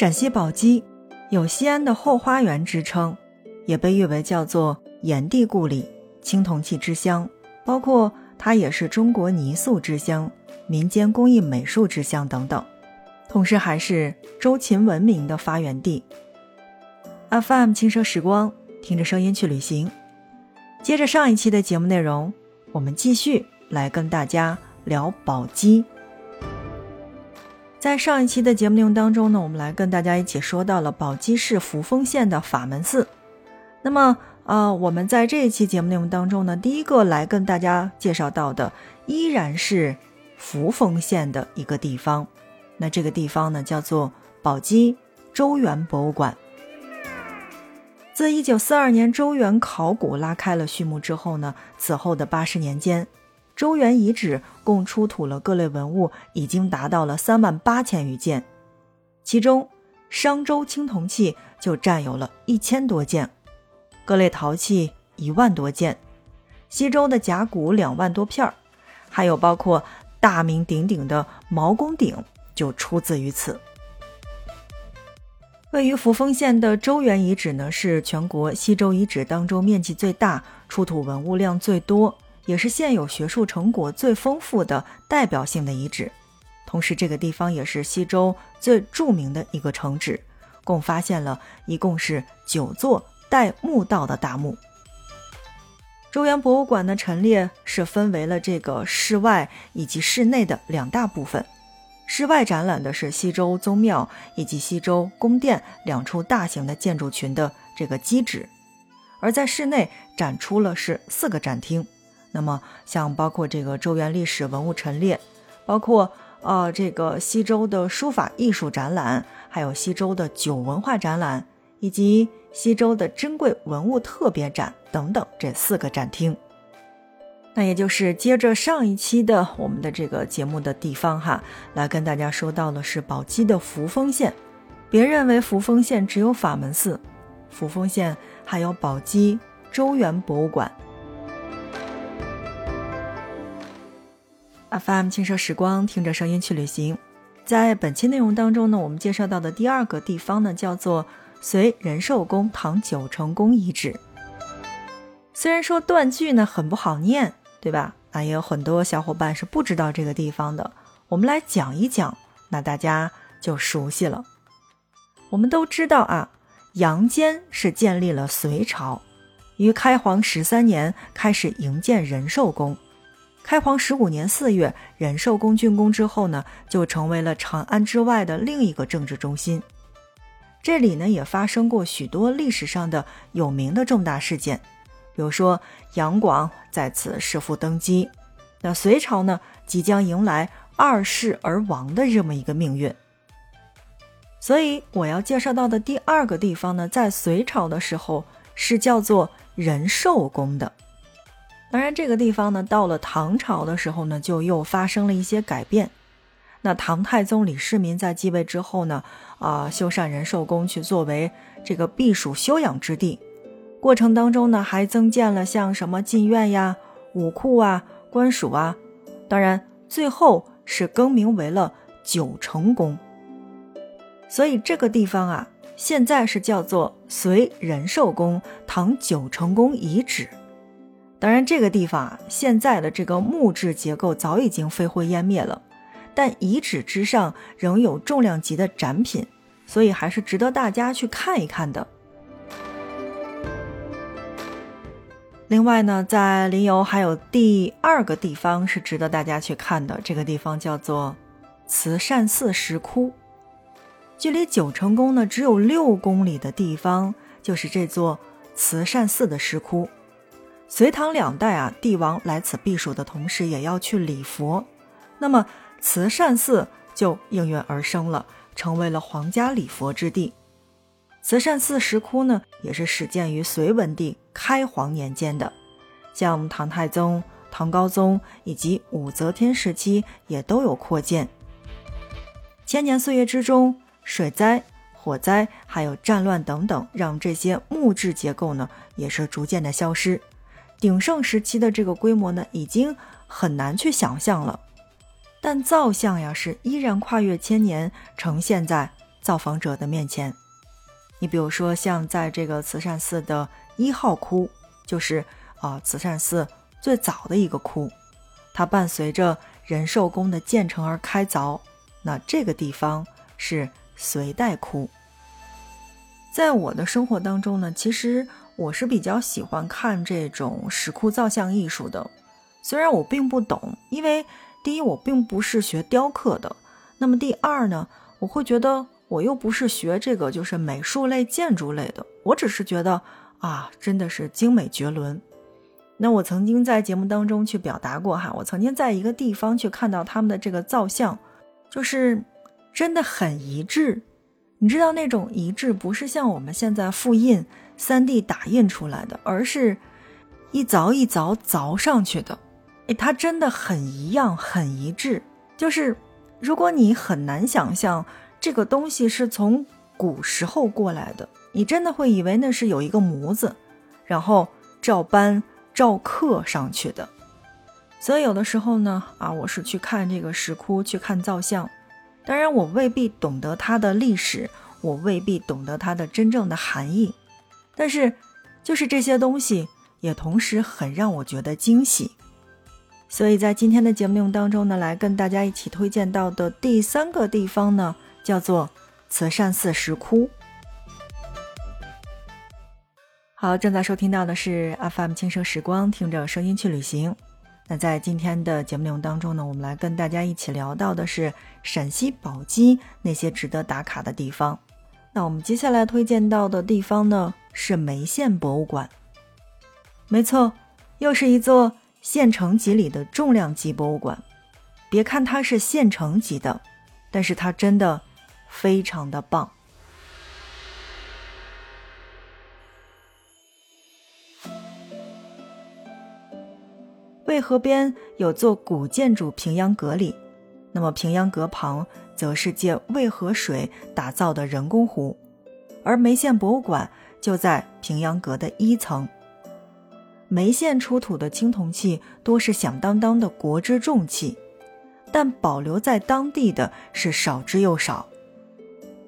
陕西宝鸡有西安的后花园之称，也被誉为叫做炎帝故里、青铜器之乡，包括它也是中国泥塑之乡、民间工艺美术之乡等等，同时还是周秦文明的发源地。FM 轻奢时光，听着声音去旅行。接着上一期的节目内容，我们继续来跟大家聊宝鸡。在上一期的节目内容当中呢，我们来跟大家一起说到了宝鸡市扶风县的法门寺。那么，呃，我们在这一期节目内容当中呢，第一个来跟大家介绍到的依然是扶风县的一个地方。那这个地方呢，叫做宝鸡周原博物馆。自一九四二年周原考古拉开了序幕之后呢，此后的八十年间。周原遗址共出土了各类文物，已经达到了三万八千余件，其中商周青铜器就占有了一千多件，各类陶器一万多件，西周的甲骨两万多片儿，还有包括大名鼎鼎的毛公鼎就出自于此。位于扶风县的周原遗址呢，是全国西周遗址当中面积最大、出土文物量最多。也是现有学术成果最丰富的代表性的遗址，同时这个地方也是西周最著名的一个城址，共发现了一共是九座带墓道的大墓。周原博物馆的陈列是分为了这个室外以及室内的两大部分，室外展览的是西周宗庙以及西周宫殿两处大型的建筑群的这个基址，而在室内展出了是四个展厅。那么，像包括这个周原历史文物陈列，包括呃这个西周的书法艺术展览，还有西周的酒文化展览，以及西周的珍贵文物特别展等等这四个展厅。那也就是接着上一期的我们的这个节目的地方哈，来跟大家说到的是宝鸡的扶风县。别认为扶风县只有法门寺，扶风县还有宝鸡周原博物馆。FM 轻奢时光，听着声音去旅行。在本期内容当中呢，我们介绍到的第二个地方呢，叫做隋仁寿宫唐九成宫遗址。虽然说断句呢很不好念，对吧？啊，也有很多小伙伴是不知道这个地方的。我们来讲一讲，那大家就熟悉了。我们都知道啊，杨坚是建立了隋朝，于开皇十三年开始营建仁寿宫。开皇十五年四月，仁寿宫竣工之后呢，就成为了长安之外的另一个政治中心。这里呢，也发生过许多历史上的有名的重大事件，比如说杨广在此弑父登基。那隋朝呢，即将迎来二世而亡的这么一个命运。所以我要介绍到的第二个地方呢，在隋朝的时候是叫做仁寿宫的。当然，这个地方呢，到了唐朝的时候呢，就又发生了一些改变。那唐太宗李世民在继位之后呢，啊，修缮仁寿宫去作为这个避暑休养之地。过程当中呢，还增建了像什么禁院呀、武库啊、官署啊。当然，最后是更名为了九成宫。所以这个地方啊，现在是叫做隋仁寿宫唐九成宫遗址。当然，这个地方啊，现在的这个木质结构早已经飞灰烟灭了，但遗址之上仍有重量级的展品，所以还是值得大家去看一看的。另外呢，在临游还有第二个地方是值得大家去看的，这个地方叫做慈善寺石窟，距离九成宫呢只有六公里的地方，就是这座慈善寺的石窟。隋唐两代啊，帝王来此避暑的同时，也要去礼佛，那么慈善寺就应运而生了，成为了皇家礼佛之地。慈善寺石窟呢，也是始建于隋文帝开皇年间的，像唐太宗、唐高宗以及武则天时期也都有扩建。千年岁月之中，水灾、火灾还有战乱等等，让这些木质结构呢，也是逐渐的消失。鼎盛时期的这个规模呢，已经很难去想象了，但造像呀是依然跨越千年，呈现在造访者的面前。你比如说，像在这个慈善寺的一号窟，就是啊慈善寺最早的一个窟，它伴随着仁寿宫的建成而开凿。那这个地方是隋代窟。在我的生活当中呢，其实我是比较喜欢看这种石窟造像艺术的。虽然我并不懂，因为第一我并不是学雕刻的，那么第二呢，我会觉得我又不是学这个就是美术类、建筑类的，我只是觉得啊，真的是精美绝伦。那我曾经在节目当中去表达过哈，我曾经在一个地方去看到他们的这个造像，就是真的很一致。你知道那种一致不是像我们现在复印、三 D 打印出来的，而是一凿一凿凿上去的。哎，它真的很一样，很一致。就是如果你很难想象这个东西是从古时候过来的，你真的会以为那是有一个模子，然后照搬照刻上去的。所以有的时候呢，啊，我是去看这个石窟，去看造像。当然，我未必懂得它的历史，我未必懂得它的真正的含义，但是，就是这些东西也同时很让我觉得惊喜。所以在今天的节目当中呢，来跟大家一起推荐到的第三个地方呢，叫做慈善寺石窟。好，正在收听到的是 FM 轻声时光，听着声音去旅行。那在今天的节目内容当中呢，我们来跟大家一起聊到的是陕西宝鸡那些值得打卡的地方。那我们接下来推荐到的地方呢是眉县博物馆。没错，又是一座县城级里的重量级博物馆。别看它是县城级的，但是它真的非常的棒。渭河边有座古建筑平阳阁里，那么平阳阁旁则是借渭河水打造的人工湖，而眉县博物馆就在平阳阁的一层。眉县出土的青铜器多是响当当的国之重器，但保留在当地的是少之又少，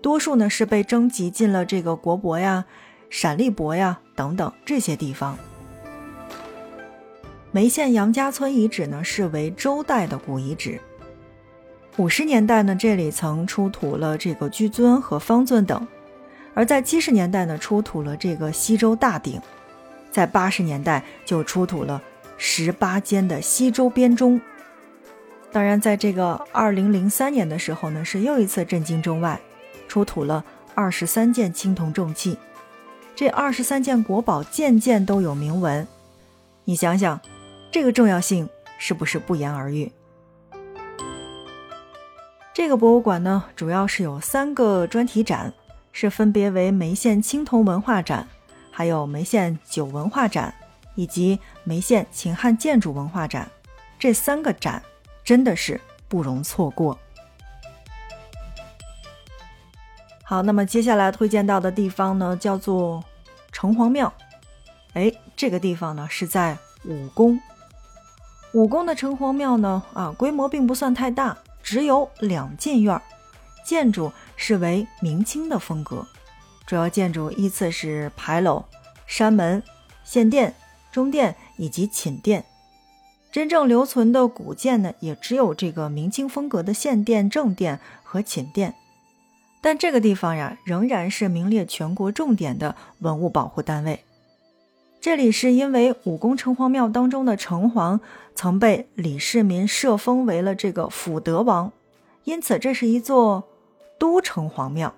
多数呢是被征集进了这个国博呀、陕历博呀等等这些地方。眉县杨家村遗址呢，是为周代的古遗址。五十年代呢，这里曾出土了这个居尊和方尊等；而在七十年代呢，出土了这个西周大鼎；在八十年代就出土了十八间的西周编钟。当然，在这个二零零三年的时候呢，是又一次震惊中外，出土了二十三件青铜重器。这二十三件国宝件件都有铭文，你想想。这个重要性是不是不言而喻？这个博物馆呢，主要是有三个专题展，是分别为眉县青铜文化展、还有眉县酒文化展以及眉县秦汉建筑文化展。这三个展真的是不容错过。好，那么接下来推荐到的地方呢，叫做城隍庙。哎，这个地方呢是在武功。武功的城隍庙呢，啊，规模并不算太大，只有两进院儿，建筑是为明清的风格，主要建筑依次是牌楼、山门、献殿、中殿以及寝殿。真正留存的古建呢，也只有这个明清风格的献殿、正殿和寝殿。但这个地方呀，仍然是名列全国重点的文物保护单位。这里是因为武功城隍庙当中的城隍曾被李世民册封为了这个辅德王，因此这是一座都城隍庙，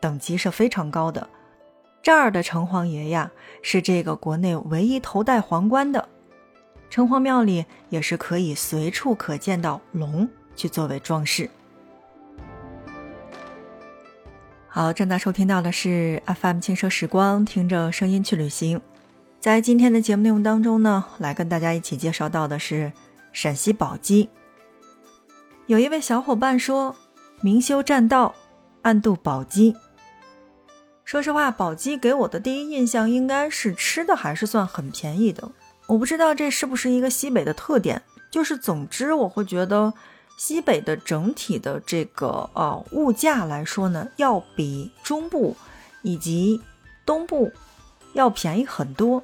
等级是非常高的。这儿的城隍爷呀，是这个国内唯一头戴皇冠的。城隍庙里也是可以随处可见到龙去作为装饰。好，正在收听到的是 FM 轻奢时光，听着声音去旅行。在今天的节目内容当中呢，来跟大家一起介绍到的是陕西宝鸡。有一位小伙伴说：“明修栈道，暗度宝鸡。”说实话，宝鸡给我的第一印象应该是吃的还是算很便宜的。我不知道这是不是一个西北的特点，就是总之我会觉得西北的整体的这个呃物价来说呢，要比中部以及东部要便宜很多，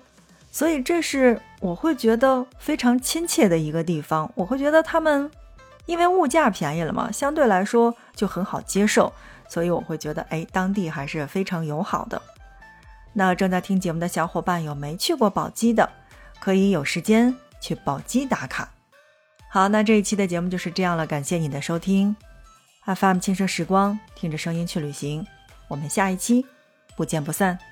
所以这是我会觉得非常亲切的一个地方。我会觉得他们因为物价便宜了嘛，相对来说就很好接受，所以我会觉得哎，当地还是非常友好的。那正在听节目的小伙伴有没去过宝鸡的，可以有时间去宝鸡打卡。好，那这一期的节目就是这样了，感谢你的收听，FM 轻声时光，听着声音去旅行，我们下一期不见不散。